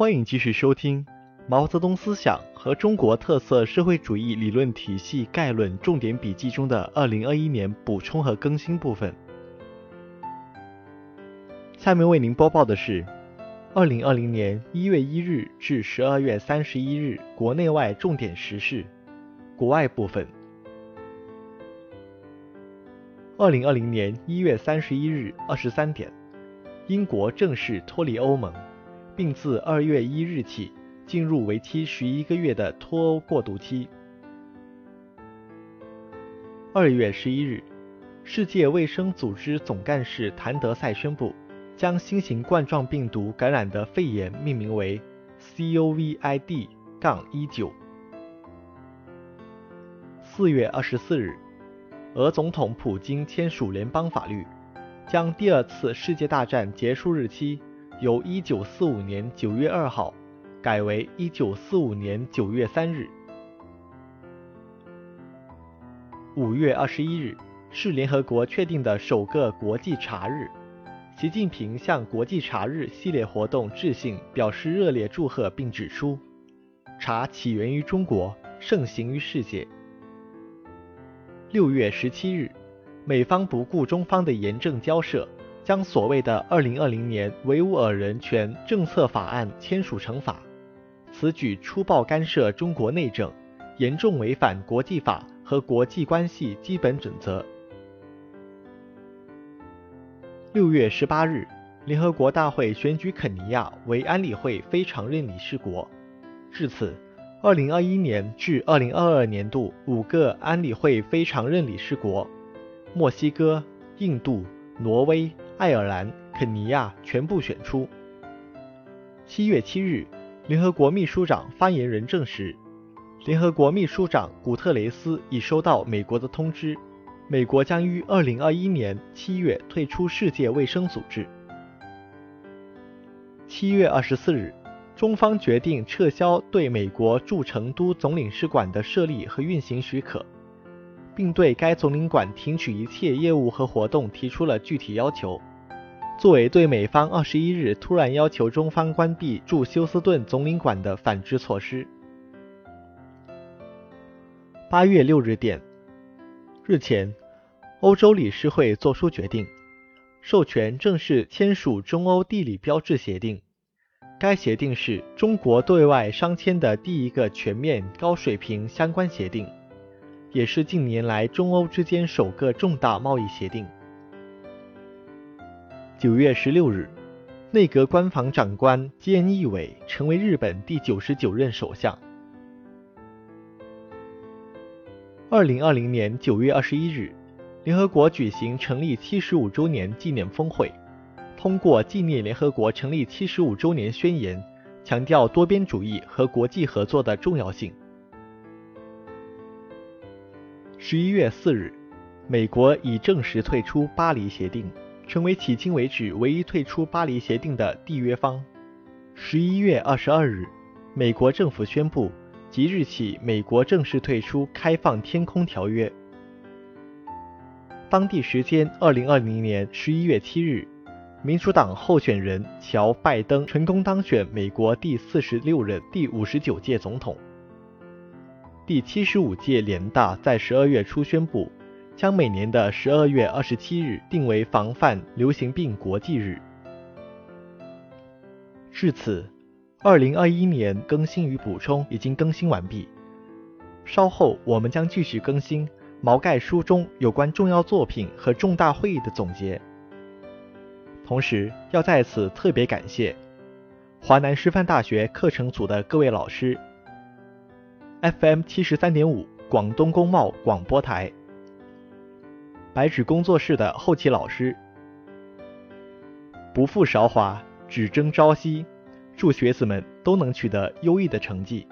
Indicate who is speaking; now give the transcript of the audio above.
Speaker 1: 欢迎继续收听《毛泽东思想和中国特色社会主义理论体系概论重点笔记》中的二零二一年补充和更新部分。下面为您播报的是二零二零年一月一日至十二月三十一日国内外重点时事。国外部分。二零二零年一月三十一日二十三点，英国正式脱离欧盟。并自二月一日起进入为期十一个月的脱欧过渡期。二月十一日，世界卫生组织总干事谭德赛宣布，将新型冠状病毒感染的肺炎命名为 COVID-19。四月二十四日，俄总统普京签署联邦法律，将第二次世界大战结束日期。由一九四五年九月二号改为一九四五年九月三日。五月二十一日是联合国确定的首个国际茶日，习近平向国际茶日系列活动致信，表示热烈祝贺，并指出，茶起源于中国，盛行于世界。六月十七日，美方不顾中方的严正交涉。将所谓的“二零二零年维吾尔人权政策法案”签署成法，此举粗暴干涉中国内政，严重违反国际法和国际关系基本准则。六月十八日，联合国大会选举肯尼亚为安理会非常任理事国。至此，二零二一年至二零二二年度五个安理会非常任理事国——墨西哥、印度、挪威。爱尔兰、肯尼亚全部选出。七月七日，联合国秘书长发言人证实，联合国秘书长古特雷斯已收到美国的通知，美国将于二零二一年七月退出世界卫生组织。七月二十四日，中方决定撤销对美国驻成都总领事馆的设立和运行许可，并对该总领馆停止一切业务和活动提出了具体要求。作为对美方二十一日突然要求中方关闭驻休斯顿总领馆的反制措施。八月六日电，日前，欧洲理事会作出决定，授权正式签署中欧地理标志协定。该协定是中国对外商签的第一个全面高水平相关协定，也是近年来中欧之间首个重大贸易协定。九月十六日，内阁官房长官菅义伟成为日本第九十九任首相。二零二零年九月二十一日，联合国举行成立七十五周年纪念峰会，通过纪念联合国成立七十五周年宣言，强调多边主义和国际合作的重要性。十一月四日，美国已正式退出巴黎协定。成为迄今为止唯一退出巴黎协定的缔约方。十一月二十二日，美国政府宣布，即日起，美国正式退出开放天空条约。当地时间二零二零年十一月七日，民主党候选人乔·拜登成功当选美国第四十六任、第五十九届总统。第七十五届联大在十二月初宣布。将每年的十二月二十七日定为防范流行病国际日。至此，二零二一年更新与补充已经更新完毕。稍后我们将继续更新毛概书中有关重要作品和重大会议的总结。同时，要在此特别感谢华南师范大学课程组的各位老师，FM 七十三点五广东工贸广播台。白纸工作室的后期老师，不负韶华，只争朝夕，祝学子们都能取得优异的成绩。